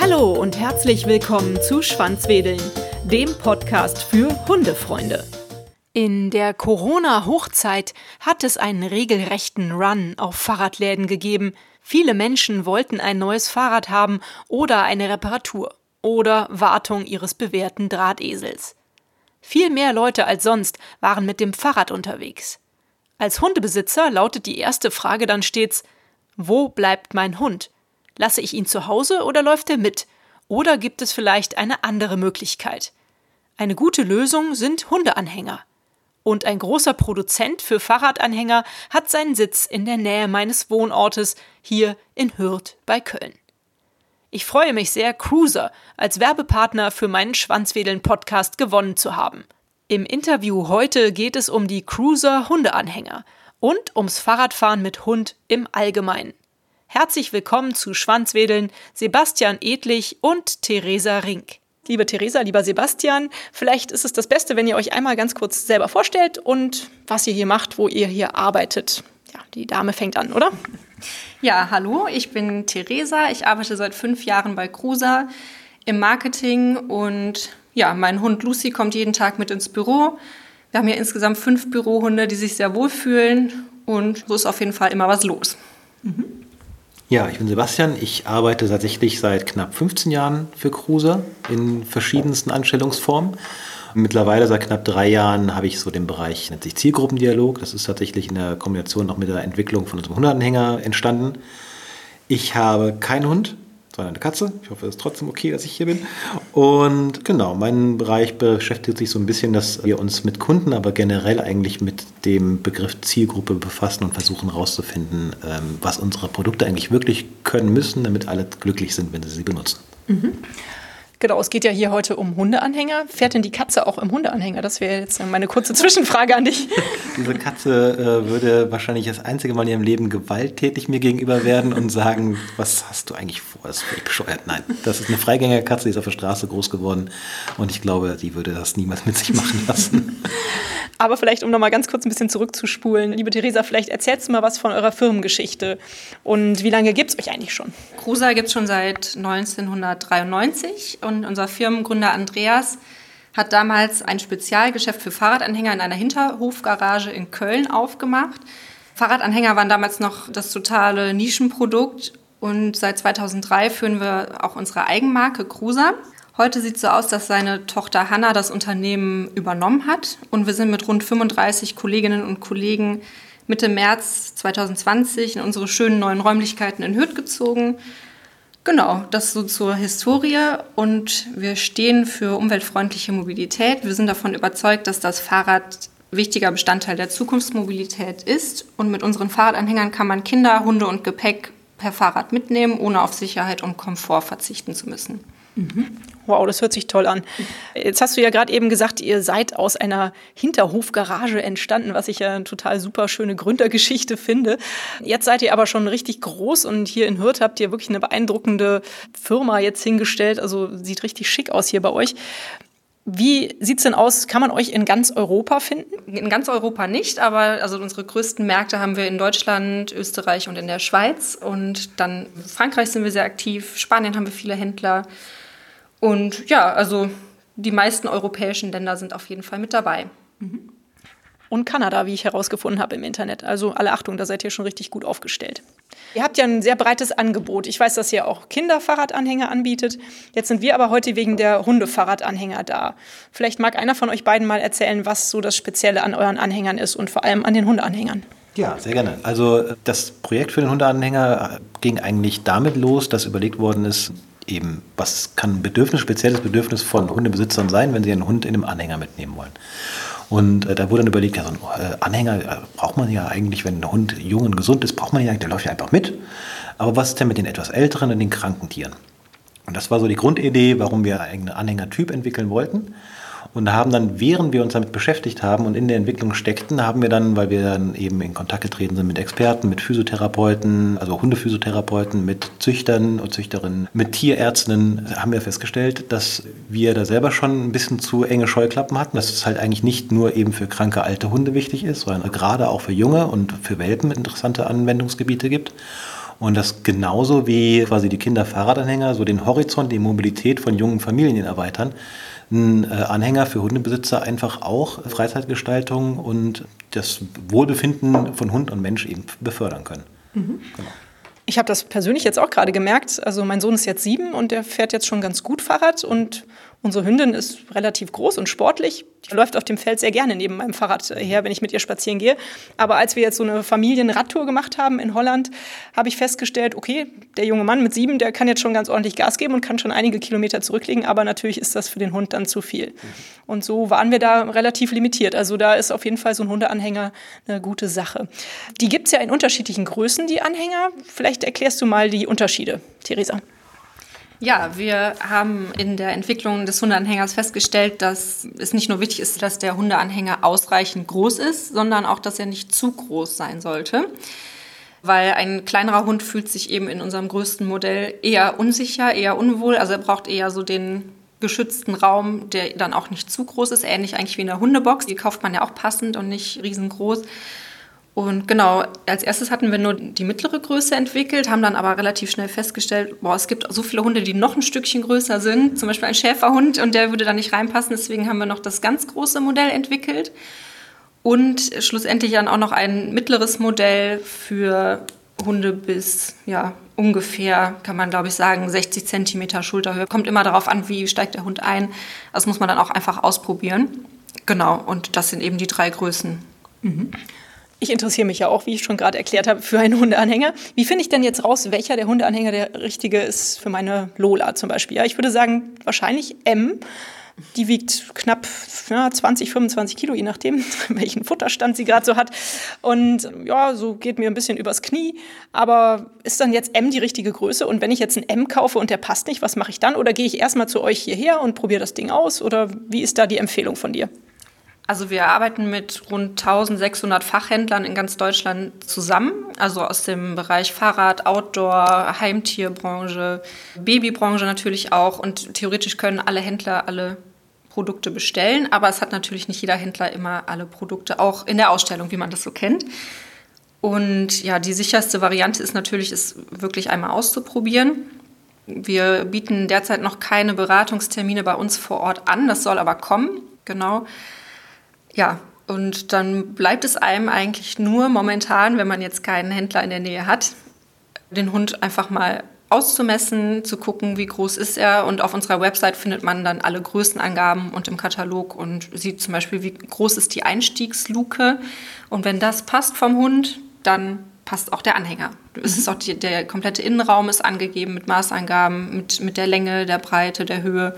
Hallo und herzlich willkommen zu Schwanzwedeln, dem Podcast für Hundefreunde. In der Corona-Hochzeit hat es einen regelrechten Run auf Fahrradläden gegeben. Viele Menschen wollten ein neues Fahrrad haben oder eine Reparatur oder Wartung ihres bewährten Drahtesels. Viel mehr Leute als sonst waren mit dem Fahrrad unterwegs. Als Hundebesitzer lautet die erste Frage dann stets Wo bleibt mein Hund? Lasse ich ihn zu Hause oder läuft er mit? Oder gibt es vielleicht eine andere Möglichkeit? Eine gute Lösung sind Hundeanhänger. Und ein großer Produzent für Fahrradanhänger hat seinen Sitz in der Nähe meines Wohnortes hier in Hürth bei Köln. Ich freue mich sehr, Cruiser als Werbepartner für meinen Schwanzwedeln-Podcast gewonnen zu haben. Im Interview heute geht es um die Cruiser Hundeanhänger und ums Fahrradfahren mit Hund im Allgemeinen. Herzlich willkommen zu Schwanzwedeln, Sebastian Edlich und Theresa Rink. Liebe Theresa, lieber Sebastian, vielleicht ist es das Beste, wenn ihr euch einmal ganz kurz selber vorstellt und was ihr hier macht, wo ihr hier arbeitet. Ja, die Dame fängt an, oder? Ja, hallo, ich bin Theresa. Ich arbeite seit fünf Jahren bei Cruiser im Marketing und ja, mein Hund Lucy kommt jeden Tag mit ins Büro. Wir haben hier insgesamt fünf Bürohunde, die sich sehr wohlfühlen und so ist auf jeden Fall immer was los. Mhm. Ja, ich bin Sebastian. Ich arbeite tatsächlich seit knapp 15 Jahren für Cruiser in verschiedensten Anstellungsformen. Mittlerweile seit knapp drei Jahren habe ich so den Bereich, nennt sich Zielgruppendialog. Das ist tatsächlich in der Kombination noch mit der Entwicklung von unserem Hundeanhänger entstanden. Ich habe keinen Hund, sondern eine Katze. Ich hoffe, es ist trotzdem okay, dass ich hier bin. Und genau, mein Bereich beschäftigt sich so ein bisschen, dass wir uns mit Kunden, aber generell eigentlich mit dem Begriff Zielgruppe befassen und versuchen herauszufinden, ähm, was unsere Produkte eigentlich wirklich können müssen, damit alle glücklich sind, wenn sie sie benutzen. Mhm. Genau, es geht ja hier heute um Hundeanhänger. Fährt denn die Katze auch im Hundeanhänger? Das wäre jetzt meine kurze Zwischenfrage an dich. Diese Katze äh, würde wahrscheinlich das einzige Mal in ihrem Leben gewalttätig mir gegenüber werden und sagen, was hast du eigentlich vor? Das ist völlig bescheuert. Nein, das ist eine Freigängerkatze, die ist auf der Straße groß geworden und ich glaube, die würde das niemals mit sich machen lassen. Aber vielleicht, um noch mal ganz kurz ein bisschen zurückzuspulen. Liebe Theresa, vielleicht erzählst du mal was von eurer Firmengeschichte. Und wie lange gibt es euch eigentlich schon? Cruiser gibt es schon seit 1993 und unser Firmengründer Andreas hat damals ein Spezialgeschäft für Fahrradanhänger in einer Hinterhofgarage in Köln aufgemacht. Fahrradanhänger waren damals noch das totale Nischenprodukt und seit 2003 führen wir auch unsere Eigenmarke Cruiser. Heute sieht es so aus, dass seine Tochter Hanna das Unternehmen übernommen hat und wir sind mit rund 35 Kolleginnen und Kollegen Mitte März 2020 in unsere schönen neuen Räumlichkeiten in Hürth gezogen. Genau, das so zur Historie und wir stehen für umweltfreundliche Mobilität. Wir sind davon überzeugt, dass das Fahrrad wichtiger Bestandteil der Zukunftsmobilität ist und mit unseren Fahrradanhängern kann man Kinder, Hunde und Gepäck per Fahrrad mitnehmen, ohne auf Sicherheit und Komfort verzichten zu müssen. Wow, das hört sich toll an. Jetzt hast du ja gerade eben gesagt, ihr seid aus einer Hinterhofgarage entstanden, was ich ja eine total super schöne Gründergeschichte finde. Jetzt seid ihr aber schon richtig groß und hier in Hürth habt ihr wirklich eine beeindruckende Firma jetzt hingestellt. Also sieht richtig schick aus hier bei euch. Wie sieht es denn aus? Kann man euch in ganz Europa finden? In ganz Europa nicht, aber also unsere größten Märkte haben wir in Deutschland, Österreich und in der Schweiz. Und dann Frankreich sind wir sehr aktiv, Spanien haben wir viele Händler. Und ja, also die meisten europäischen Länder sind auf jeden Fall mit dabei. Mhm. Und Kanada, wie ich herausgefunden habe im Internet. Also alle Achtung, da seid ihr schon richtig gut aufgestellt. Ihr habt ja ein sehr breites Angebot. Ich weiß, dass ihr auch Kinderfahrradanhänger anbietet. Jetzt sind wir aber heute wegen der Hundefahrradanhänger da. Vielleicht mag einer von euch beiden mal erzählen, was so das Spezielle an euren Anhängern ist und vor allem an den Hundeanhängern. Ja, sehr gerne. Also das Projekt für den Hundeanhänger ging eigentlich damit los, dass überlegt worden ist, eben, was kann ein Bedürfnis, spezielles Bedürfnis von Hundebesitzern sein, wenn sie einen Hund in einem Anhänger mitnehmen wollen. Und äh, da wurde dann überlegt, ja, so einen äh, Anhänger äh, braucht man ja eigentlich, wenn ein Hund jung und gesund ist, braucht man ja, der läuft ja einfach mit. Aber was ist denn mit den etwas älteren und den kranken Tieren? Und das war so die Grundidee, warum wir einen Anhängertyp entwickeln wollten. Und haben dann, während wir uns damit beschäftigt haben und in der Entwicklung steckten, haben wir dann, weil wir dann eben in Kontakt getreten sind mit Experten, mit Physiotherapeuten, also Hundephysiotherapeuten, mit Züchtern und Züchterinnen, mit Tierärztinnen, haben wir festgestellt, dass wir da selber schon ein bisschen zu enge Scheuklappen hatten, dass es halt eigentlich nicht nur eben für kranke alte Hunde wichtig ist, sondern gerade auch für junge und für Welpen interessante Anwendungsgebiete gibt. Und das genauso wie quasi die Kinderfahrradanhänger so den Horizont, die Mobilität von jungen Familien erweitern, ein äh, Anhänger für Hundebesitzer einfach auch Freizeitgestaltung und das Wohlbefinden von Hund und Mensch eben befördern können. Mhm. Genau. Ich habe das persönlich jetzt auch gerade gemerkt. Also mein Sohn ist jetzt sieben und der fährt jetzt schon ganz gut Fahrrad und Unsere Hündin ist relativ groß und sportlich. Die läuft auf dem Feld sehr gerne neben meinem Fahrrad her, wenn ich mit ihr spazieren gehe. Aber als wir jetzt so eine Familienradtour gemacht haben in Holland, habe ich festgestellt, okay, der junge Mann mit sieben, der kann jetzt schon ganz ordentlich Gas geben und kann schon einige Kilometer zurücklegen. Aber natürlich ist das für den Hund dann zu viel. Und so waren wir da relativ limitiert. Also da ist auf jeden Fall so ein Hundeanhänger eine gute Sache. Die gibt es ja in unterschiedlichen Größen, die Anhänger. Vielleicht erklärst du mal die Unterschiede, Theresa. Ja, wir haben in der Entwicklung des Hundeanhängers festgestellt, dass es nicht nur wichtig ist, dass der Hundeanhänger ausreichend groß ist, sondern auch, dass er nicht zu groß sein sollte. Weil ein kleinerer Hund fühlt sich eben in unserem größten Modell eher unsicher, eher unwohl. Also er braucht eher so den geschützten Raum, der dann auch nicht zu groß ist. Ähnlich eigentlich wie in der Hundebox. Die kauft man ja auch passend und nicht riesengroß. Und genau, als erstes hatten wir nur die mittlere Größe entwickelt, haben dann aber relativ schnell festgestellt, boah, es gibt so viele Hunde, die noch ein Stückchen größer sind, zum Beispiel ein Schäferhund und der würde da nicht reinpassen. Deswegen haben wir noch das ganz große Modell entwickelt und schlussendlich dann auch noch ein mittleres Modell für Hunde bis ja, ungefähr, kann man glaube ich sagen, 60 Zentimeter Schulterhöhe. Kommt immer darauf an, wie steigt der Hund ein. Das muss man dann auch einfach ausprobieren. Genau, und das sind eben die drei Größen. Mhm. Ich interessiere mich ja auch, wie ich schon gerade erklärt habe, für einen Hundeanhänger. Wie finde ich denn jetzt raus, welcher der Hundeanhänger der richtige ist für meine Lola zum Beispiel? Ja, ich würde sagen, wahrscheinlich M. Die wiegt knapp ja, 20, 25 Kilo, je nachdem, welchen Futterstand sie gerade so hat. Und ja, so geht mir ein bisschen übers Knie. Aber ist dann jetzt M die richtige Größe? Und wenn ich jetzt ein M kaufe und der passt nicht, was mache ich dann? Oder gehe ich erstmal zu euch hierher und probiere das Ding aus? Oder wie ist da die Empfehlung von dir? Also wir arbeiten mit rund 1600 Fachhändlern in ganz Deutschland zusammen, also aus dem Bereich Fahrrad, Outdoor, Heimtierbranche, Babybranche natürlich auch und theoretisch können alle Händler alle Produkte bestellen, aber es hat natürlich nicht jeder Händler immer alle Produkte, auch in der Ausstellung, wie man das so kennt. Und ja, die sicherste Variante ist natürlich, es wirklich einmal auszuprobieren. Wir bieten derzeit noch keine Beratungstermine bei uns vor Ort an, das soll aber kommen, genau. Ja, und dann bleibt es einem eigentlich nur momentan, wenn man jetzt keinen Händler in der Nähe hat, den Hund einfach mal auszumessen, zu gucken, wie groß ist er. Und auf unserer Website findet man dann alle Größenangaben und im Katalog und sieht zum Beispiel, wie groß ist die Einstiegsluke. Und wenn das passt vom Hund, dann passt auch der Anhänger. Es ist mhm. auch die, der komplette Innenraum ist angegeben mit Maßangaben, mit, mit der Länge, der Breite, der Höhe.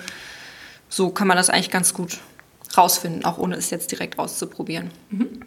So kann man das eigentlich ganz gut rausfinden, auch ohne es jetzt direkt auszuprobieren. Mhm.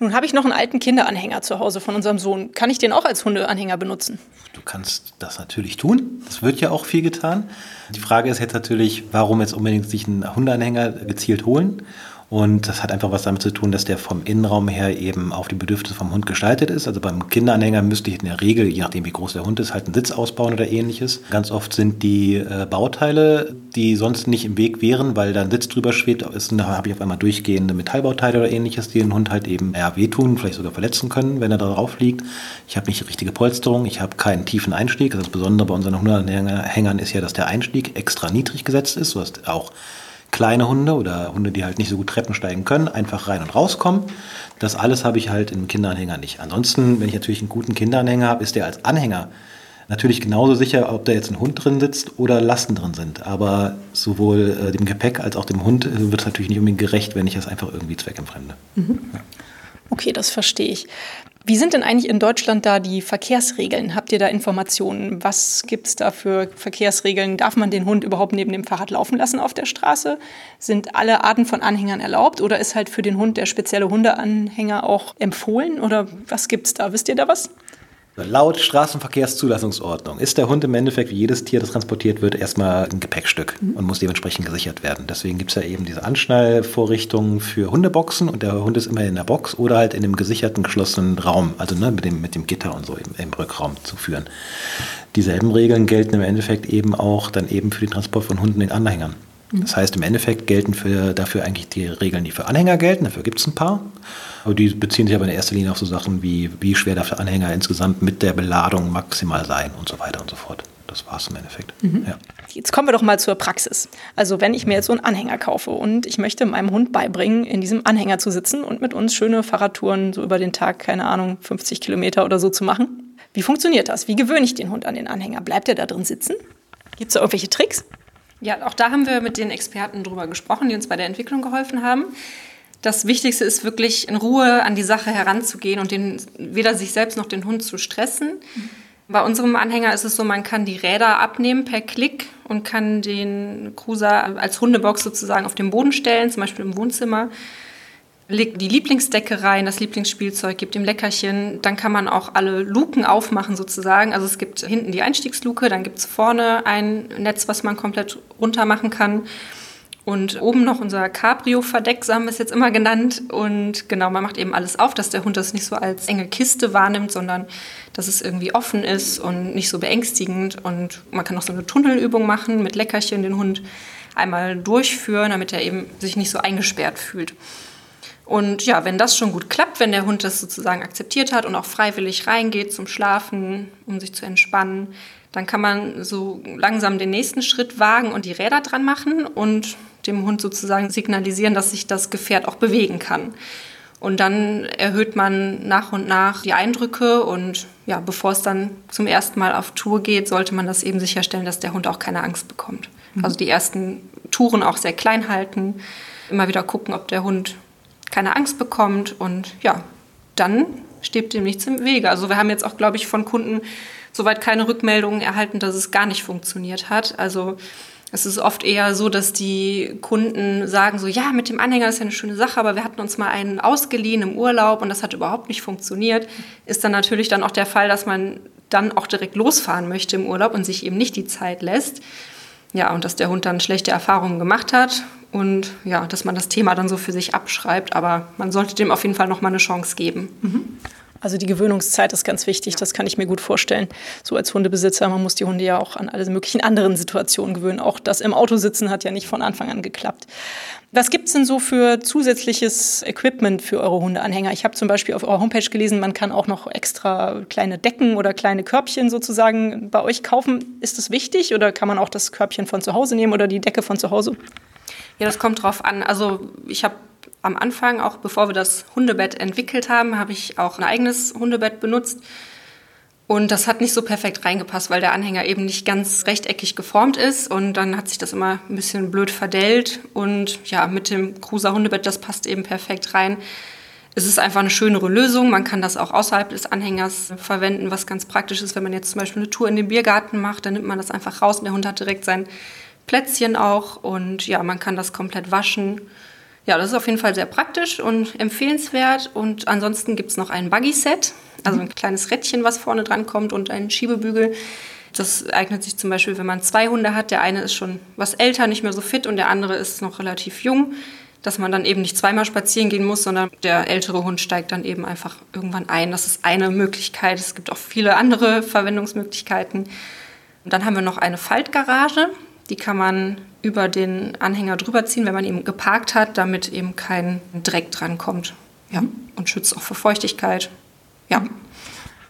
Nun habe ich noch einen alten Kinderanhänger zu Hause von unserem Sohn. Kann ich den auch als Hundeanhänger benutzen? Du kannst das natürlich tun. Das wird ja auch viel getan. Die Frage ist jetzt natürlich, warum jetzt unbedingt sich einen Hundeanhänger gezielt holen? Und das hat einfach was damit zu tun, dass der vom Innenraum her eben auf die Bedürfnisse vom Hund gestaltet ist. Also beim Kinderanhänger müsste ich in der Regel, je nachdem wie groß der Hund ist, halt einen Sitz ausbauen oder ähnliches. Ganz oft sind die äh, Bauteile, die sonst nicht im Weg wären, weil da ein Sitz drüber schwebt, ist, da habe ich auf einmal durchgehende Metallbauteile oder ähnliches, die den Hund halt eben ja, wehtun, vielleicht sogar verletzen können, wenn er da drauf liegt. Ich habe nicht die richtige Polsterung, ich habe keinen tiefen Einstieg. Das Besondere bei unseren Hundeanhängern ist ja, dass der Einstieg extra niedrig gesetzt ist, sodass auch kleine Hunde oder Hunde, die halt nicht so gut Treppen steigen können, einfach rein und rauskommen. Das alles habe ich halt im Kinderanhänger nicht. Ansonsten, wenn ich natürlich einen guten Kinderanhänger habe, ist der als Anhänger natürlich genauso sicher, ob da jetzt ein Hund drin sitzt oder Lasten drin sind. Aber sowohl äh, dem Gepäck als auch dem Hund äh, wird es natürlich nicht unbedingt gerecht, wenn ich das einfach irgendwie zweckentfremde. Mhm. Ja. Okay, das verstehe ich. Wie sind denn eigentlich in Deutschland da die Verkehrsregeln? Habt ihr da Informationen? Was gibt es da für Verkehrsregeln? Darf man den Hund überhaupt neben dem Fahrrad laufen lassen auf der Straße? Sind alle Arten von Anhängern erlaubt oder ist halt für den Hund der spezielle Hundeanhänger auch empfohlen? Oder was gibt es da? Wisst ihr da was? Laut Straßenverkehrszulassungsordnung ist der Hund im Endeffekt, wie jedes Tier, das transportiert wird, erstmal ein Gepäckstück mhm. und muss dementsprechend gesichert werden. Deswegen gibt es ja eben diese Anschnallvorrichtungen für Hundeboxen und der Hund ist immer in der Box oder halt in dem gesicherten, geschlossenen Raum, also ne, mit, dem, mit dem Gitter und so im, im Rückraum zu führen. Dieselben Regeln gelten im Endeffekt eben auch dann eben für den Transport von Hunden in Anhängern. Das heißt, im Endeffekt gelten für, dafür eigentlich die Regeln, die für Anhänger gelten, dafür gibt es ein paar. Aber die beziehen sich aber in erster Linie auf so Sachen wie, wie schwer darf der Anhänger insgesamt mit der Beladung maximal sein und so weiter und so fort. Das war es im Endeffekt. Mhm. Ja. Jetzt kommen wir doch mal zur Praxis. Also wenn ich mir jetzt so einen Anhänger kaufe und ich möchte meinem Hund beibringen, in diesem Anhänger zu sitzen und mit uns schöne Fahrradtouren so über den Tag, keine Ahnung, 50 Kilometer oder so zu machen. Wie funktioniert das? Wie gewöhne ich den Hund an den Anhänger? Bleibt er da drin sitzen? Gibt es da irgendwelche Tricks? Ja, auch da haben wir mit den Experten drüber gesprochen, die uns bei der Entwicklung geholfen haben. Das Wichtigste ist wirklich in Ruhe an die Sache heranzugehen und den, weder sich selbst noch den Hund zu stressen. Bei unserem Anhänger ist es so, man kann die Räder abnehmen per Klick und kann den Cruiser als Hundebox sozusagen auf den Boden stellen, zum Beispiel im Wohnzimmer. Legt die Lieblingsdecke rein, das Lieblingsspielzeug, gibt ihm Leckerchen. Dann kann man auch alle Luken aufmachen sozusagen. Also es gibt hinten die Einstiegsluke, dann gibt es vorne ein Netz, was man komplett runter machen kann. Und oben noch unser Cabrio-Verdeck, so haben wir es jetzt immer genannt. Und genau, man macht eben alles auf, dass der Hund das nicht so als enge Kiste wahrnimmt, sondern dass es irgendwie offen ist und nicht so beängstigend. Und man kann auch so eine Tunnelübung machen mit Leckerchen, den Hund einmal durchführen, damit er eben sich nicht so eingesperrt fühlt. Und ja, wenn das schon gut klappt, wenn der Hund das sozusagen akzeptiert hat und auch freiwillig reingeht zum Schlafen, um sich zu entspannen, dann kann man so langsam den nächsten Schritt wagen und die Räder dran machen und dem Hund sozusagen signalisieren, dass sich das Gefährt auch bewegen kann. Und dann erhöht man nach und nach die Eindrücke und ja, bevor es dann zum ersten Mal auf Tour geht, sollte man das eben sicherstellen, dass der Hund auch keine Angst bekommt. Mhm. Also die ersten Touren auch sehr klein halten, immer wieder gucken, ob der Hund keine Angst bekommt und ja, dann steht dem nichts im Wege. Also wir haben jetzt auch, glaube ich, von Kunden soweit keine Rückmeldungen erhalten, dass es gar nicht funktioniert hat. Also es ist oft eher so, dass die Kunden sagen so, ja, mit dem Anhänger ist ja eine schöne Sache, aber wir hatten uns mal einen ausgeliehen im Urlaub und das hat überhaupt nicht funktioniert. Ist dann natürlich dann auch der Fall, dass man dann auch direkt losfahren möchte im Urlaub und sich eben nicht die Zeit lässt. Ja, und dass der Hund dann schlechte Erfahrungen gemacht hat und ja, dass man das Thema dann so für sich abschreibt. Aber man sollte dem auf jeden Fall noch mal eine Chance geben. Mhm. Also die Gewöhnungszeit ist ganz wichtig, das kann ich mir gut vorstellen. So als Hundebesitzer, man muss die Hunde ja auch an alle möglichen anderen Situationen gewöhnen. Auch das im Auto sitzen hat ja nicht von Anfang an geklappt. Was gibt es denn so für zusätzliches Equipment für eure Hundeanhänger? Ich habe zum Beispiel auf eurer Homepage gelesen, man kann auch noch extra kleine Decken oder kleine Körbchen sozusagen bei euch kaufen. Ist das wichtig oder kann man auch das Körbchen von zu Hause nehmen oder die Decke von zu Hause? Ja, das kommt drauf an. Also ich habe am Anfang, auch bevor wir das Hundebett entwickelt haben, habe ich auch ein eigenes Hundebett benutzt. Und das hat nicht so perfekt reingepasst, weil der Anhänger eben nicht ganz rechteckig geformt ist. Und dann hat sich das immer ein bisschen blöd verdellt. Und ja, mit dem Cruiser Hundebett, das passt eben perfekt rein. Es ist einfach eine schönere Lösung. Man kann das auch außerhalb des Anhängers verwenden, was ganz praktisch ist, wenn man jetzt zum Beispiel eine Tour in den Biergarten macht, dann nimmt man das einfach raus und der Hund hat direkt sein Plätzchen auch. Und ja, man kann das komplett waschen ja, das ist auf jeden Fall sehr praktisch und empfehlenswert. Und ansonsten gibt es noch ein Buggy-Set, also ein kleines Rädchen, was vorne dran kommt und einen Schiebebügel. Das eignet sich zum Beispiel, wenn man zwei Hunde hat. Der eine ist schon was älter, nicht mehr so fit und der andere ist noch relativ jung, dass man dann eben nicht zweimal spazieren gehen muss, sondern der ältere Hund steigt dann eben einfach irgendwann ein. Das ist eine Möglichkeit. Es gibt auch viele andere Verwendungsmöglichkeiten. Und dann haben wir noch eine Faltgarage. Die kann man über den Anhänger drüber ziehen, wenn man ihn geparkt hat, damit eben kein Dreck dran kommt. Ja, und schützt auch vor Feuchtigkeit. Ja.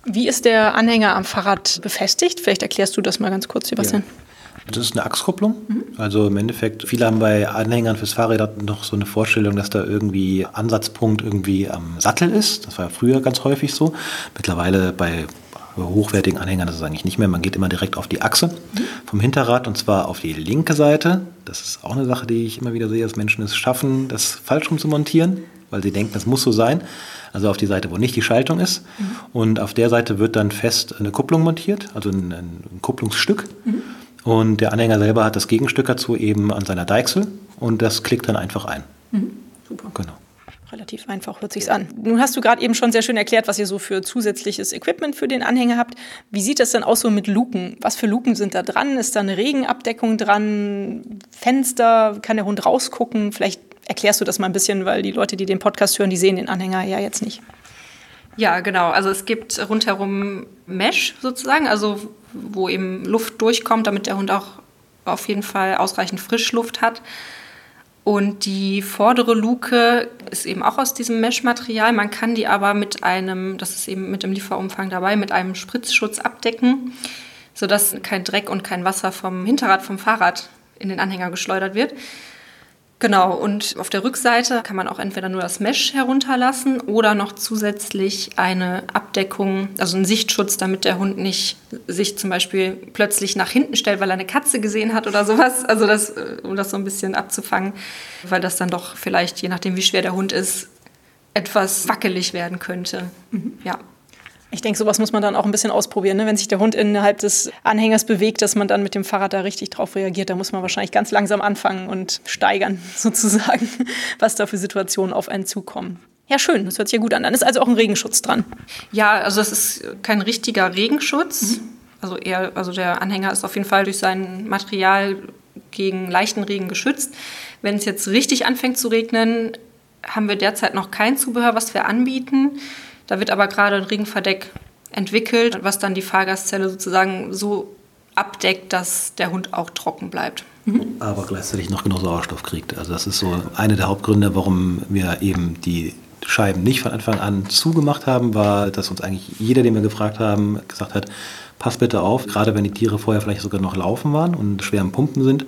Wie ist der Anhänger am Fahrrad befestigt? Vielleicht erklärst du das mal ganz kurz, Sebastian. Ja. Das ist eine Achskupplung. Mhm. Also im Endeffekt, viele haben bei Anhängern fürs Fahrrad noch so eine Vorstellung, dass da irgendwie Ansatzpunkt irgendwie am Sattel ist. Das war früher ganz häufig so. Mittlerweile bei hochwertigen Anhängern das ist eigentlich nicht mehr. Man geht immer direkt auf die Achse vom Hinterrad und zwar auf die linke Seite. Das ist auch eine Sache, die ich immer wieder sehe, dass Menschen es schaffen, das falsch rum zu montieren, weil sie denken, das muss so sein. Also auf die Seite, wo nicht die Schaltung ist. Mhm. Und auf der Seite wird dann fest eine Kupplung montiert, also ein, ein Kupplungsstück. Mhm. Und der Anhänger selber hat das Gegenstück dazu eben an seiner Deichsel und das klickt dann einfach ein. Mhm. Super. Genau. Relativ einfach hört sich's an. Nun hast du gerade eben schon sehr schön erklärt, was ihr so für zusätzliches Equipment für den Anhänger habt. Wie sieht das denn aus so mit Luken? Was für Luken sind da dran? Ist da eine Regenabdeckung dran? Fenster? Kann der Hund rausgucken? Vielleicht erklärst du das mal ein bisschen, weil die Leute, die den Podcast hören, die sehen den Anhänger ja jetzt nicht. Ja, genau. Also es gibt rundherum Mesh sozusagen, also wo eben Luft durchkommt, damit der Hund auch auf jeden Fall ausreichend Frischluft hat. Und die vordere Luke ist eben auch aus diesem Mesh-Material. Man kann die aber mit einem, das ist eben mit dem Lieferumfang dabei, mit einem Spritzschutz abdecken, sodass kein Dreck und kein Wasser vom Hinterrad vom Fahrrad in den Anhänger geschleudert wird. Genau, und auf der Rückseite kann man auch entweder nur das Mesh herunterlassen oder noch zusätzlich eine Abdeckung, also einen Sichtschutz, damit der Hund nicht sich zum Beispiel plötzlich nach hinten stellt, weil er eine Katze gesehen hat oder sowas. Also das, äh, um das so ein bisschen abzufangen, weil das dann doch vielleicht, je nachdem wie schwer der Hund ist, etwas wackelig werden könnte. Mhm. Ja. Ich denke, sowas muss man dann auch ein bisschen ausprobieren. Ne? Wenn sich der Hund innerhalb des Anhängers bewegt, dass man dann mit dem Fahrrad da richtig drauf reagiert, da muss man wahrscheinlich ganz langsam anfangen und steigern, sozusagen, was da für Situationen auf einen zukommen. Ja, schön, das hört sich ja gut an. Dann ist also auch ein Regenschutz dran. Ja, also das ist kein richtiger Regenschutz. Mhm. Also eher, also der Anhänger ist auf jeden Fall durch sein Material gegen leichten Regen geschützt. Wenn es jetzt richtig anfängt zu regnen, haben wir derzeit noch kein Zubehör, was wir anbieten. Da wird aber gerade ein Regenverdeck entwickelt, was dann die Fahrgastzelle sozusagen so abdeckt, dass der Hund auch trocken bleibt. Mhm. Aber gleichzeitig noch genug Sauerstoff kriegt. Also das ist so einer der Hauptgründe, warum wir eben die Scheiben nicht von Anfang an zugemacht haben, war, dass uns eigentlich jeder, den wir gefragt haben, gesagt hat, pass bitte auf, gerade wenn die Tiere vorher vielleicht sogar noch laufen waren und schwer am Pumpen sind,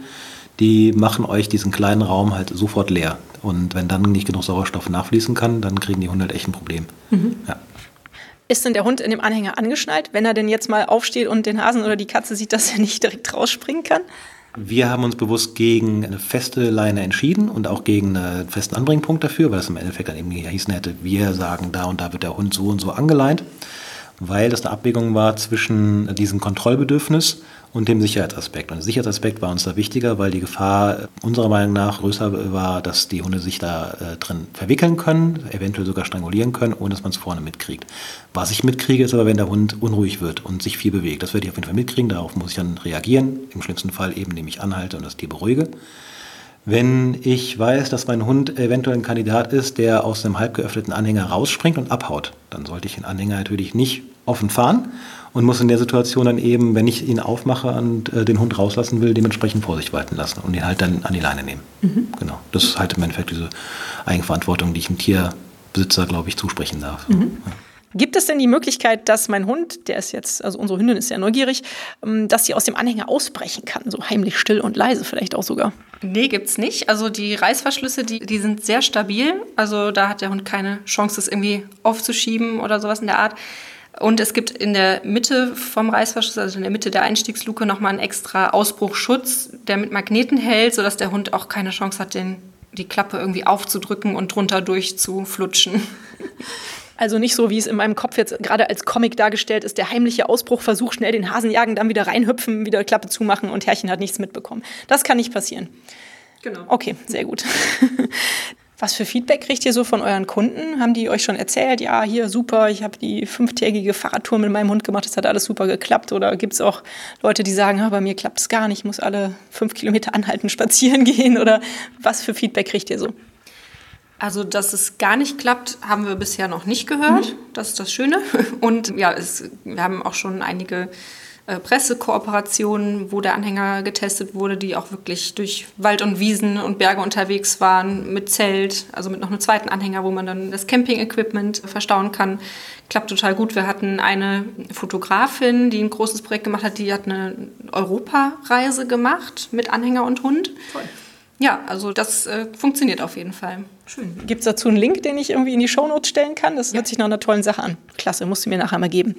die machen euch diesen kleinen Raum halt sofort leer. Und wenn dann nicht genug Sauerstoff nachfließen kann, dann kriegen die Hunde halt echt ein Problem. Mhm. Ja. Ist denn der Hund in dem Anhänger angeschnallt, wenn er denn jetzt mal aufsteht und den Hasen oder die Katze sieht, dass er nicht direkt rausspringen kann? Wir haben uns bewusst gegen eine feste Leine entschieden und auch gegen einen festen Anbringpunkt dafür, weil das im Endeffekt dann eben hießen hätte, wir sagen, da und da wird der Hund so und so angeleint, weil das eine Abwägung war zwischen diesem Kontrollbedürfnis und dem Sicherheitsaspekt. Und der Sicherheitsaspekt war uns da wichtiger, weil die Gefahr unserer Meinung nach größer war, dass die Hunde sich da äh, drin verwickeln können, eventuell sogar strangulieren können, ohne dass man es vorne mitkriegt. Was ich mitkriege, ist aber, wenn der Hund unruhig wird und sich viel bewegt. Das werde ich auf jeden Fall mitkriegen, darauf muss ich dann reagieren. Im schlimmsten Fall eben, indem ich anhalte und das Tier beruhige. Wenn ich weiß, dass mein Hund eventuell ein Kandidat ist, der aus einem halb geöffneten Anhänger rausspringt und abhaut, dann sollte ich den Anhänger natürlich nicht offen fahren und muss in der Situation dann eben, wenn ich ihn aufmache und äh, den Hund rauslassen will, dementsprechend Vorsicht walten lassen und ihn halt dann an die Leine nehmen. Mhm. Genau. Das ist halt im Endeffekt diese Eigenverantwortung, die ich dem Tierbesitzer, glaube ich, zusprechen darf. Mhm. Ja. Gibt es denn die Möglichkeit, dass mein Hund, der ist jetzt, also unsere Hündin ist sehr neugierig, ähm, dass sie aus dem Anhänger ausbrechen kann, so heimlich still und leise vielleicht auch sogar? Nee, gibt's nicht. Also die Reißverschlüsse, die, die sind sehr stabil. Also da hat der Hund keine Chance, das irgendwie aufzuschieben oder sowas in der Art. Und es gibt in der Mitte vom Reißverschluss, also in der Mitte der Einstiegsluke, nochmal einen extra Ausbruchschutz, der mit Magneten hält, sodass der Hund auch keine Chance hat, den, die Klappe irgendwie aufzudrücken und drunter durchzuflutschen. Also nicht so, wie es in meinem Kopf jetzt gerade als Comic dargestellt ist, der heimliche Ausbruchversuch, schnell den Hasen jagen, dann wieder reinhüpfen, wieder Klappe zumachen und Herrchen hat nichts mitbekommen. Das kann nicht passieren. Genau. Okay, sehr gut. Was für Feedback kriegt ihr so von euren Kunden? Haben die euch schon erzählt, ja, hier super, ich habe die fünftägige Fahrradtour mit meinem Hund gemacht, das hat alles super geklappt? Oder gibt es auch Leute, die sagen, ja, bei mir klappt es gar nicht, ich muss alle fünf Kilometer anhalten, spazieren gehen? Oder was für Feedback kriegt ihr so? Also, dass es gar nicht klappt, haben wir bisher noch nicht gehört. Mhm. Das ist das Schöne. Und ja, es, wir haben auch schon einige äh, Pressekooperationen, wo der Anhänger getestet wurde, die auch wirklich durch Wald und Wiesen und Berge unterwegs waren, mit Zelt, also mit noch einem zweiten Anhänger, wo man dann das Camping-Equipment verstauen kann. Klappt total gut. Wir hatten eine Fotografin, die ein großes Projekt gemacht hat, die hat eine Europareise gemacht mit Anhänger und Hund. Toll. Ja, also das äh, funktioniert auf jeden Fall. Schön. Gibt es dazu einen Link, den ich irgendwie in die Shownotes stellen kann? Das ja. hört sich nach einer tollen Sache an. Klasse, musst du mir nachher mal geben.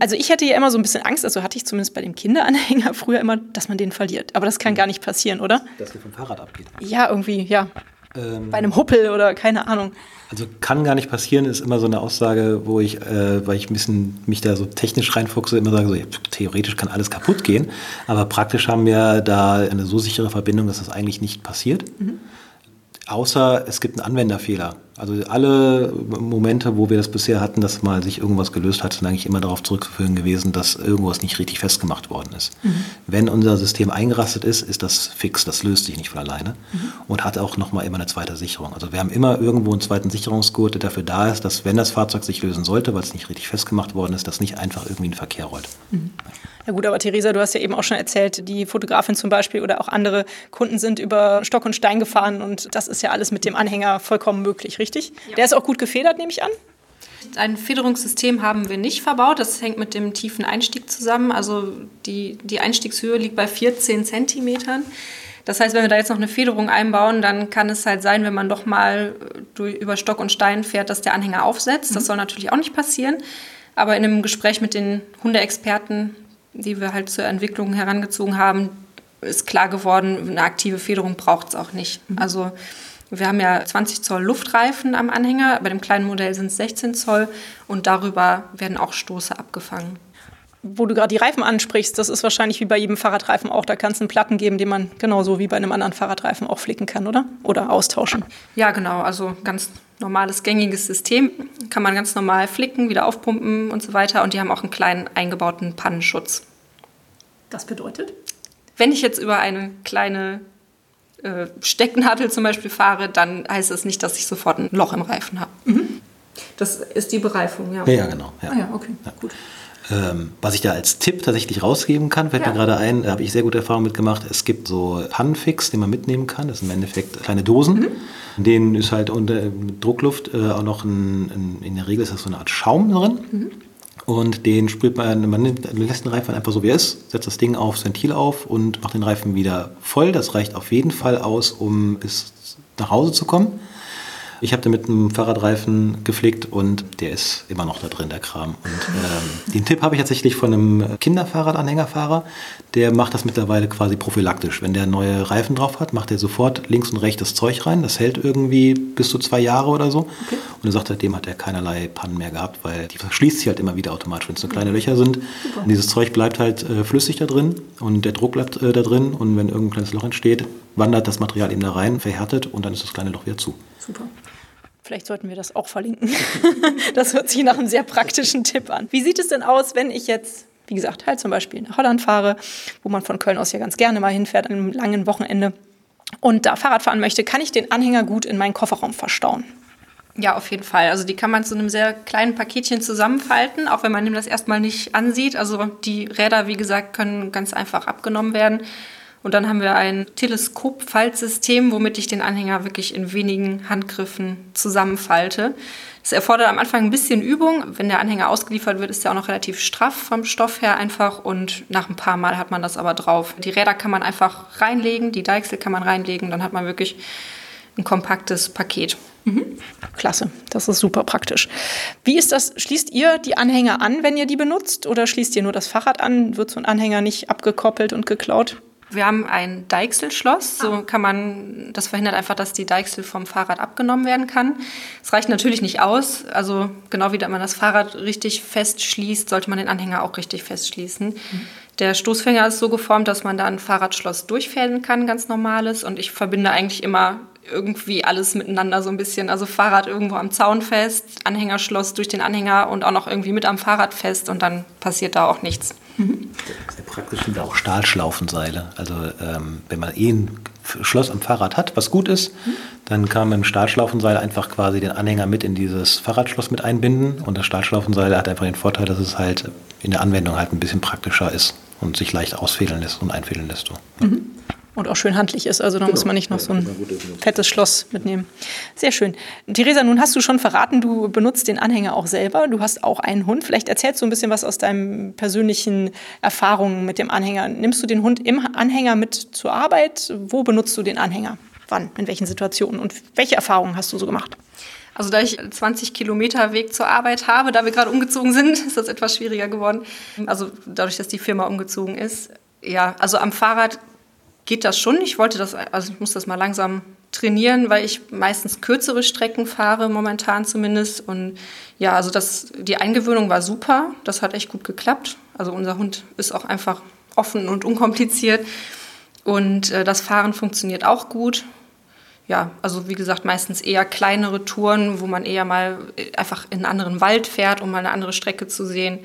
Also ich hatte ja immer so ein bisschen Angst, also hatte ich zumindest bei dem Kinderanhänger früher immer, dass man den verliert. Aber das kann gar nicht passieren, oder? Dass der vom Fahrrad abgeht. Ja, irgendwie, ja. Ähm, bei einem Huppel oder keine Ahnung. Also kann gar nicht passieren, ist immer so eine Aussage, wo ich, äh, weil ich ein bisschen mich da so technisch reinfuchse, immer sage, so, ja, theoretisch kann alles kaputt gehen, aber praktisch haben wir da eine so sichere Verbindung, dass das eigentlich nicht passiert. Mhm. Außer es gibt einen Anwenderfehler. Also alle Momente, wo wir das bisher hatten, dass mal sich irgendwas gelöst hat, sind eigentlich immer darauf zurückzuführen gewesen, dass irgendwas nicht richtig festgemacht worden ist. Mhm. Wenn unser System eingerastet ist, ist das fix, das löst sich nicht von alleine mhm. und hat auch nochmal immer eine zweite Sicherung. Also wir haben immer irgendwo einen zweiten Sicherungsgurt, der dafür da ist, dass wenn das Fahrzeug sich lösen sollte, weil es nicht richtig festgemacht worden ist, das nicht einfach irgendwie in den Verkehr rollt. Mhm. Ja gut, aber Theresa, du hast ja eben auch schon erzählt, die Fotografin zum Beispiel oder auch andere Kunden sind über Stock und Stein gefahren und das ist ja alles mit dem Anhänger vollkommen möglich, richtig? Ja. Der ist auch gut gefedert, nehme ich an? Ein Federungssystem haben wir nicht verbaut. Das hängt mit dem tiefen Einstieg zusammen. Also die, die Einstiegshöhe liegt bei 14 Zentimetern. Das heißt, wenn wir da jetzt noch eine Federung einbauen, dann kann es halt sein, wenn man doch mal durch, über Stock und Stein fährt, dass der Anhänger aufsetzt. Das mhm. soll natürlich auch nicht passieren. Aber in einem Gespräch mit den Hundeexperten die wir halt zur Entwicklung herangezogen haben, ist klar geworden, eine aktive Federung braucht es auch nicht. Mhm. Also wir haben ja 20 Zoll Luftreifen am Anhänger, bei dem kleinen Modell sind es 16 Zoll und darüber werden auch Stoße abgefangen. Wo du gerade die Reifen ansprichst, das ist wahrscheinlich wie bei jedem Fahrradreifen auch. Da kann es einen Platten geben, den man genauso wie bei einem anderen Fahrradreifen auch flicken kann, oder? Oder austauschen. Ja, genau. Also ganz normales, gängiges System. Kann man ganz normal flicken, wieder aufpumpen und so weiter. Und die haben auch einen kleinen eingebauten Pannenschutz. Das bedeutet? Wenn ich jetzt über eine kleine äh, Stecknadel zum Beispiel fahre, dann heißt das nicht, dass ich sofort ein Loch im Reifen habe. Mhm. Das ist die Bereifung, ja. Ja, genau. Ja. Ah ja, okay, ja. gut. Ähm, was ich da als Tipp tatsächlich rausgeben kann, fällt ja. mir gerade ein, da habe ich sehr gute Erfahrungen mitgemacht. Es gibt so Pannenfix, den man mitnehmen kann. Das sind im Endeffekt kleine Dosen. Mhm. In denen ist halt unter Druckluft äh, auch noch ein, ein, in der Regel ist das so eine Art Schaum drin. Mhm. Und den sprüht man, man lässt den Reifen einfach so wie er ist, setzt das Ding aufs Ventil auf und macht den Reifen wieder voll. Das reicht auf jeden Fall aus, um bis nach Hause zu kommen. Ich habe den mit einem Fahrradreifen gepflegt und der ist immer noch da drin, der Kram. Und ähm, den Tipp habe ich tatsächlich von einem Kinderfahrradanhängerfahrer. Der macht das mittlerweile quasi prophylaktisch. Wenn der neue Reifen drauf hat, macht er sofort links und rechts das Zeug rein. Das hält irgendwie bis zu zwei Jahre oder so. Okay. Und er sagt, seitdem hat er keinerlei Pannen mehr gehabt, weil die verschließt sich halt immer wieder automatisch, wenn es so kleine Löcher sind. Super. Und dieses Zeug bleibt halt äh, flüssig da drin und der Druck bleibt äh, da drin. Und wenn irgendein kleines Loch entsteht, wandert das Material eben da rein, verhärtet und dann ist das kleine Loch wieder zu. Super. Vielleicht sollten wir das auch verlinken. das hört sich nach einem sehr praktischen Tipp an. Wie sieht es denn aus, wenn ich jetzt, wie gesagt, halt zum Beispiel nach Holland fahre, wo man von Köln aus ja ganz gerne mal hinfährt an einem langen Wochenende und da Fahrrad fahren möchte, kann ich den Anhänger gut in meinen Kofferraum verstauen? Ja, auf jeden Fall. Also die kann man zu einem sehr kleinen Paketchen zusammenfalten, auch wenn man ihm das erstmal nicht ansieht. Also die Räder, wie gesagt, können ganz einfach abgenommen werden. Und dann haben wir ein Teleskopfaltsystem, womit ich den Anhänger wirklich in wenigen Handgriffen zusammenfalte. Es erfordert am Anfang ein bisschen Übung. Wenn der Anhänger ausgeliefert wird, ist er auch noch relativ straff vom Stoff her einfach und nach ein paar Mal hat man das aber drauf. Die Räder kann man einfach reinlegen, die Deichsel kann man reinlegen, dann hat man wirklich ein kompaktes Paket. Mhm. Klasse, das ist super praktisch. Wie ist das? Schließt ihr die Anhänger an, wenn ihr die benutzt, oder schließt ihr nur das Fahrrad an? Wird so ein Anhänger nicht abgekoppelt und geklaut? Wir haben ein Deichselschloss. So ah. kann man, das verhindert einfach, dass die Deichsel vom Fahrrad abgenommen werden kann. Es reicht natürlich nicht aus. Also genau wie man das Fahrrad richtig festschließt, sollte man den Anhänger auch richtig festschließen. Mhm. Der Stoßfänger ist so geformt, dass man da ein Fahrradschloss durchfädeln kann, ganz normales. Und ich verbinde eigentlich immer irgendwie alles miteinander so ein bisschen. Also Fahrrad irgendwo am Zaun fest, Anhängerschloss durch den Anhänger und auch noch irgendwie mit am Fahrrad fest und dann passiert da auch nichts. Mhm. Sehr praktisch sind auch Stahlschlaufenseile. Also ähm, wenn man eh ein Schloss am Fahrrad hat, was gut ist, mhm. dann kann man mit dem Stahlschlaufenseil einfach quasi den Anhänger mit in dieses Fahrradschloss mit einbinden. Und das Stahlschlaufenseil hat einfach den Vorteil, dass es halt in der Anwendung halt ein bisschen praktischer ist und sich leicht ausfädeln lässt und einfädeln lässt. So. Mhm und auch schön handlich ist. Also da genau. muss man nicht noch so ein fettes Schloss mitnehmen. Sehr schön. Theresa, nun hast du schon verraten, du benutzt den Anhänger auch selber. Du hast auch einen Hund. Vielleicht erzählst du ein bisschen was aus deinen persönlichen Erfahrungen mit dem Anhänger. Nimmst du den Hund im Anhänger mit zur Arbeit? Wo benutzt du den Anhänger? Wann? In welchen Situationen? Und welche Erfahrungen hast du so gemacht? Also da ich 20 Kilometer Weg zur Arbeit habe, da wir gerade umgezogen sind, ist das etwas schwieriger geworden. Also dadurch, dass die Firma umgezogen ist. Ja, also am Fahrrad geht das schon. Ich wollte das, also ich muss das mal langsam trainieren, weil ich meistens kürzere Strecken fahre, momentan zumindest. Und ja, also das, die Eingewöhnung war super. Das hat echt gut geklappt. Also unser Hund ist auch einfach offen und unkompliziert. Und äh, das Fahren funktioniert auch gut. ja, also wie gesagt, meistens eher kleinere Touren, wo man eher mal äh, einfach in einen anderen Wald fährt, um mal eine andere Strecke zu sehen.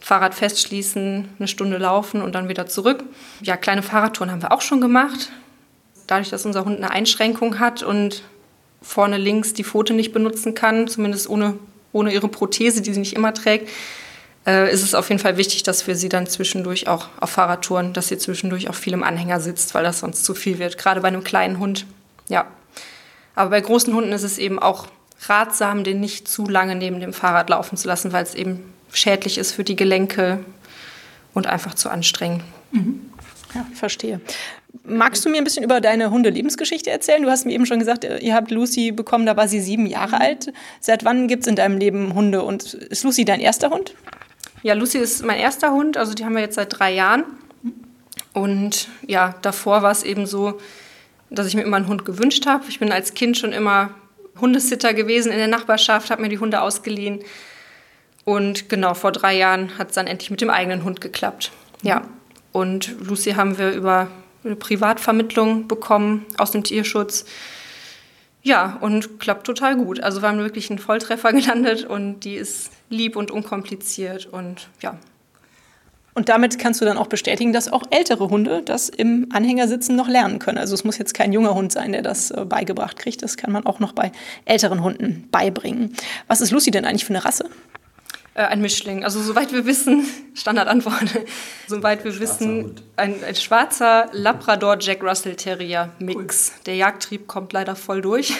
Fahrrad festschließen, eine Stunde laufen und dann wieder zurück. Ja, kleine Fahrradtouren haben wir auch schon gemacht. Dadurch, dass unser Hund eine Einschränkung hat und vorne links die Pfote nicht benutzen kann, zumindest ohne, ohne ihre Prothese, die sie nicht immer trägt, äh, ist es auf jeden Fall wichtig, dass wir sie dann zwischendurch auch auf Fahrradtouren, dass sie zwischendurch auch viel im Anhänger sitzt, weil das sonst zu viel wird, gerade bei einem kleinen Hund. Ja. Aber bei großen Hunden ist es eben auch ratsam, den nicht zu lange neben dem Fahrrad laufen zu lassen, weil es eben schädlich ist für die Gelenke und einfach zu anstrengend. Mhm. Ja, verstehe. Magst du mir ein bisschen über deine Hundelebensgeschichte erzählen? Du hast mir eben schon gesagt, ihr habt Lucy bekommen, da war sie sieben Jahre mhm. alt. Seit wann gibt es in deinem Leben Hunde und ist Lucy dein erster Hund? Ja, Lucy ist mein erster Hund, also die haben wir jetzt seit drei Jahren. Und ja, davor war es eben so, dass ich mir immer einen Hund gewünscht habe. Ich bin als Kind schon immer Hundesitter gewesen in der Nachbarschaft, habe mir die Hunde ausgeliehen. Und genau, vor drei Jahren hat es dann endlich mit dem eigenen Hund geklappt. Ja, und Lucy haben wir über eine Privatvermittlung bekommen aus dem Tierschutz. Ja, und klappt total gut. Also wir haben wirklich einen Volltreffer gelandet und die ist lieb und unkompliziert und ja. Und damit kannst du dann auch bestätigen, dass auch ältere Hunde das im Anhängersitzen noch lernen können. Also es muss jetzt kein junger Hund sein, der das äh, beigebracht kriegt. Das kann man auch noch bei älteren Hunden beibringen. Was ist Lucy denn eigentlich für eine Rasse? Äh, ein Mischling. Also soweit wir wissen, Standardantwort, soweit wir wissen, ein, ein, schwarzer Labrador Jack Russell Terrier Mix. Cool. Der Jagdtrieb kommt leider voll durch.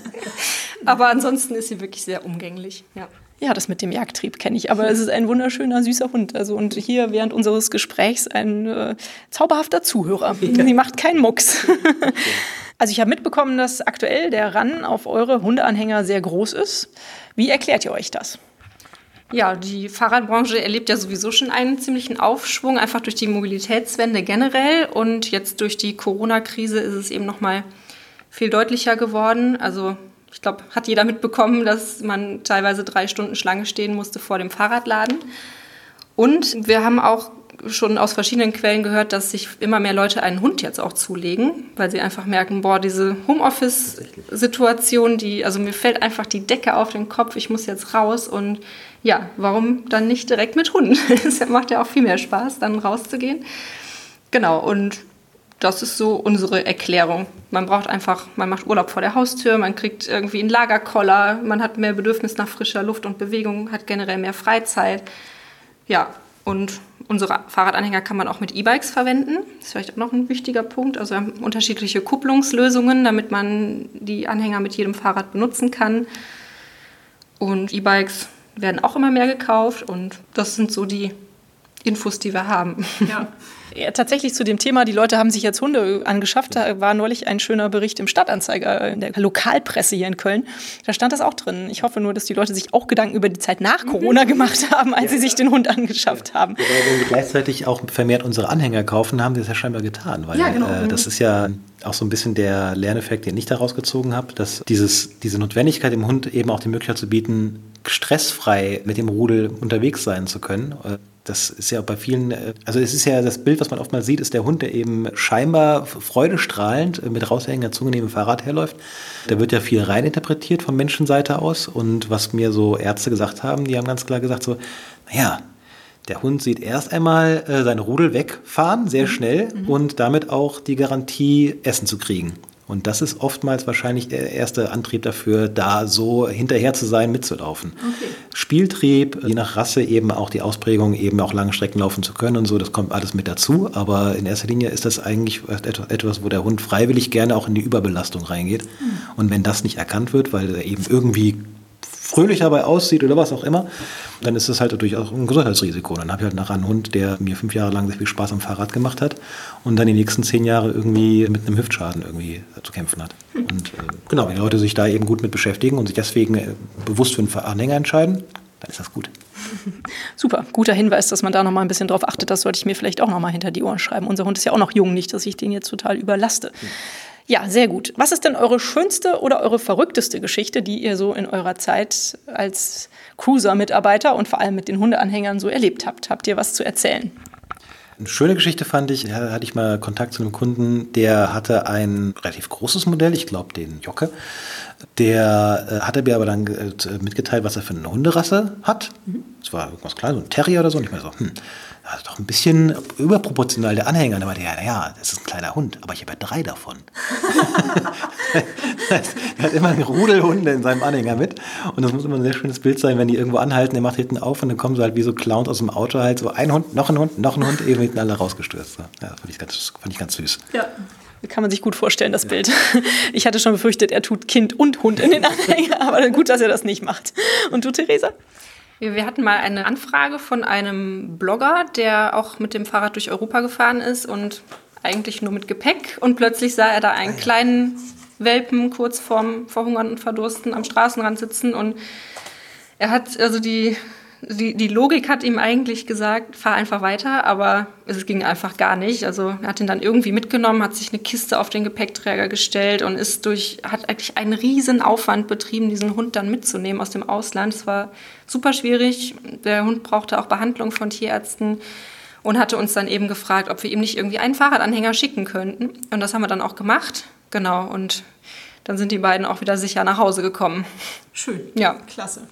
Aber ansonsten ist sie wirklich sehr umgänglich. Ja. Ja, das mit dem Jagdtrieb kenne ich, aber es ist ein wunderschöner, süßer Hund. Also und hier während unseres Gesprächs ein äh, zauberhafter Zuhörer. Ja. Sie macht keinen Mucks. also ich habe mitbekommen, dass aktuell der Run auf eure Hundeanhänger sehr groß ist. Wie erklärt ihr euch das? Ja, die Fahrradbranche erlebt ja sowieso schon einen ziemlichen Aufschwung, einfach durch die Mobilitätswende generell. Und jetzt durch die Corona-Krise ist es eben noch mal viel deutlicher geworden. Also ich glaube, hat jeder mitbekommen, dass man teilweise drei Stunden Schlange stehen musste vor dem Fahrradladen. Und wir haben auch schon aus verschiedenen Quellen gehört, dass sich immer mehr Leute einen Hund jetzt auch zulegen, weil sie einfach merken, boah, diese Homeoffice-Situation, die, also mir fällt einfach die Decke auf den Kopf, ich muss jetzt raus und ja, warum dann nicht direkt mit Hunden? Das macht ja auch viel mehr Spaß, dann rauszugehen. Genau, und das ist so unsere Erklärung. Man braucht einfach, man macht Urlaub vor der Haustür, man kriegt irgendwie einen Lagerkoller, man hat mehr Bedürfnis nach frischer Luft und Bewegung, hat generell mehr Freizeit. Ja, und unsere Fahrradanhänger kann man auch mit E-Bikes verwenden. Das ist vielleicht auch noch ein wichtiger Punkt. Also wir haben unterschiedliche Kupplungslösungen, damit man die Anhänger mit jedem Fahrrad benutzen kann. Und E-Bikes werden auch immer mehr gekauft und das sind so die Infos, die wir haben. Ja. Ja, tatsächlich zu dem Thema, die Leute haben sich jetzt Hunde angeschafft. Da war neulich ein schöner Bericht im Stadtanzeiger, in der Lokalpresse hier in Köln. Da stand das auch drin. Ich hoffe nur, dass die Leute sich auch Gedanken über die Zeit nach Corona gemacht haben, als ja. sie sich den Hund angeschafft haben. Ja, wenn wir gleichzeitig auch vermehrt unsere Anhänger kaufen, haben sie das ja scheinbar getan. Weil ja, genau. äh, das ist ja auch so ein bisschen der Lerneffekt, den ich daraus gezogen habe, dass dieses, diese Notwendigkeit, dem Hund eben auch die Möglichkeit zu bieten, stressfrei mit dem Rudel unterwegs sein zu können. Das ist ja bei vielen, äh, also es ist ja das Bild, was man oft mal sieht, ist der Hund, der eben scheinbar freudestrahlend äh, mit raushängender Zunge neben dem Fahrrad herläuft. Da wird ja viel reininterpretiert von Menschenseite aus. Und was mir so Ärzte gesagt haben, die haben ganz klar gesagt so, naja, der Hund sieht erst einmal äh, sein Rudel wegfahren, sehr mhm. schnell, mhm. und damit auch die Garantie, Essen zu kriegen. Und das ist oftmals wahrscheinlich der erste Antrieb dafür, da so hinterher zu sein, mitzulaufen. Okay. Spieltrieb, je nach Rasse eben auch die Ausprägung, eben auch lange Strecken laufen zu können und so, das kommt alles mit dazu. Aber in erster Linie ist das eigentlich etwas, wo der Hund freiwillig gerne auch in die Überbelastung reingeht. Mhm. Und wenn das nicht erkannt wird, weil er eben irgendwie fröhlich dabei aussieht oder was auch immer, dann ist das halt natürlich auch ein Gesundheitsrisiko. Dann habe ich halt nachher einen Hund, der mir fünf Jahre lang sehr viel Spaß am Fahrrad gemacht hat und dann die nächsten zehn Jahre irgendwie mit einem Hüftschaden irgendwie zu kämpfen hat. Und äh, genau, wenn die Leute sich da eben gut mit beschäftigen und sich deswegen äh, bewusst für einen Anhänger entscheiden, dann ist das gut. Super, guter Hinweis, dass man da noch mal ein bisschen drauf achtet. Das sollte ich mir vielleicht auch noch mal hinter die Ohren schreiben. Unser Hund ist ja auch noch jung, nicht, dass ich den jetzt total überlaste. Mhm. Ja, sehr gut. Was ist denn eure schönste oder eure verrückteste Geschichte, die ihr so in eurer Zeit als Cruiser-Mitarbeiter und vor allem mit den Hundeanhängern so erlebt habt? Habt ihr was zu erzählen? Eine schöne Geschichte fand ich, da hatte ich mal Kontakt zu einem Kunden, der hatte ein relativ großes Modell, ich glaube den Jocke. Der äh, hatte mir aber dann äh, mitgeteilt, was er für eine Hunderasse hat. Es mhm. war irgendwas kleines, so ein Terrier oder so. Und ich meine so, hm, das ist doch ein bisschen überproportional der Anhänger. Und er meinte, ja, naja, das ist ein kleiner Hund, aber ich habe ja drei davon. er hat immer einen Rudel Hunde in seinem Anhänger mit. Und das muss immer ein sehr schönes Bild sein, wenn die irgendwo anhalten, der macht hinten auf und dann kommen sie halt wie so Clowns aus dem Auto halt so ein Hund, noch ein Hund, noch ein Hund, eben hinten alle rausgestürzt. Ja, fand ich ganz, fand ich ganz süß. Ja. Kann man sich gut vorstellen, das ja. Bild. Ich hatte schon befürchtet, er tut Kind und Hund in den Anhänger, aber gut, dass er das nicht macht. Und du, Theresa? Wir hatten mal eine Anfrage von einem Blogger, der auch mit dem Fahrrad durch Europa gefahren ist und eigentlich nur mit Gepäck. Und plötzlich sah er da einen ah, kleinen Welpen kurz vorm Verhungern und Verdursten am Straßenrand sitzen. Und er hat also die die, die Logik hat ihm eigentlich gesagt, fahr einfach weiter, aber es ging einfach gar nicht. Also er hat ihn dann irgendwie mitgenommen, hat sich eine Kiste auf den Gepäckträger gestellt und ist durch, hat eigentlich einen riesen Aufwand betrieben, diesen Hund dann mitzunehmen aus dem Ausland. Es war super schwierig. Der Hund brauchte auch Behandlung von Tierärzten und hatte uns dann eben gefragt, ob wir ihm nicht irgendwie einen Fahrradanhänger schicken könnten. Und das haben wir dann auch gemacht. Genau. Und dann sind die beiden auch wieder sicher nach Hause gekommen. Schön. Ja. Klasse.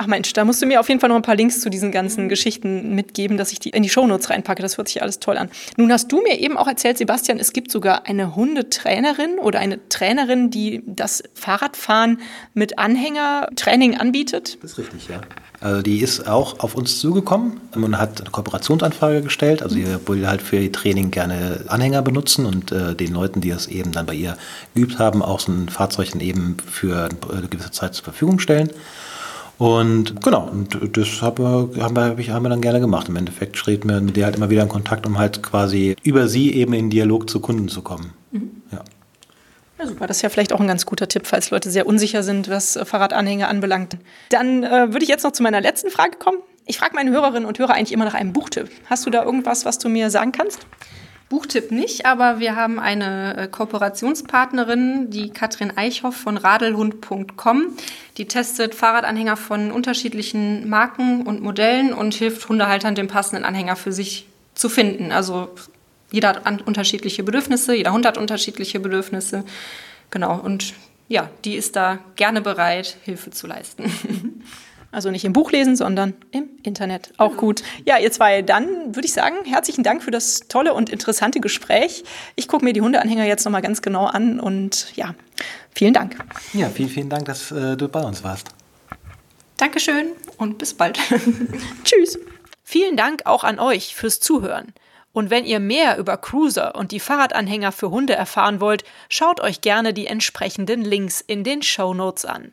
Ach Mensch, da musst du mir auf jeden Fall noch ein paar Links zu diesen ganzen Geschichten mitgeben, dass ich die in die Shownotes reinpacke. Das hört sich alles toll an. Nun hast du mir eben auch erzählt, Sebastian, es gibt sogar eine Hundetrainerin oder eine Trainerin, die das Fahrradfahren mit Anhängertraining anbietet. Das ist richtig, ja. Also die ist auch auf uns zugekommen und hat eine Kooperationsanfrage gestellt. Also ihr will halt für ihr Training gerne Anhänger benutzen und äh, den Leuten, die das eben dann bei ihr geübt haben, auch so ein Fahrzeug eben für eine gewisse Zeit zur Verfügung stellen. Und genau, und das habe, haben, wir, haben wir dann gerne gemacht. Im Endeffekt schrieb mir mit der halt immer wieder in Kontakt, um halt quasi über sie eben in Dialog zu Kunden zu kommen. Mhm. Ja. Ja, super. Das ist ja vielleicht auch ein ganz guter Tipp, falls Leute sehr unsicher sind, was Fahrradanhänger anbelangt. Dann äh, würde ich jetzt noch zu meiner letzten Frage kommen. Ich frage meine Hörerinnen und Hörer eigentlich immer nach einem Buchtipp. Hast du da irgendwas, was du mir sagen kannst? Buchtipp nicht, aber wir haben eine äh, Kooperationspartnerin, die Katrin Eichhoff von radelhund.com. Die testet Fahrradanhänger von unterschiedlichen Marken und Modellen und hilft Hundehaltern, den passenden Anhänger für sich zu finden. Also jeder hat unterschiedliche Bedürfnisse, jeder Hund hat unterschiedliche Bedürfnisse. Genau, und ja, die ist da gerne bereit, Hilfe zu leisten. Also nicht im Buch lesen, sondern im Internet. Auch genau. gut. Ja, ihr zwei, dann würde ich sagen, herzlichen Dank für das tolle und interessante Gespräch. Ich gucke mir die Hundeanhänger jetzt nochmal ganz genau an und ja, vielen Dank. Ja, vielen, vielen Dank, dass äh, du bei uns warst. Dankeschön und bis bald. Tschüss. Vielen Dank auch an euch fürs Zuhören. Und wenn ihr mehr über Cruiser und die Fahrradanhänger für Hunde erfahren wollt, schaut euch gerne die entsprechenden Links in den Show Notes an.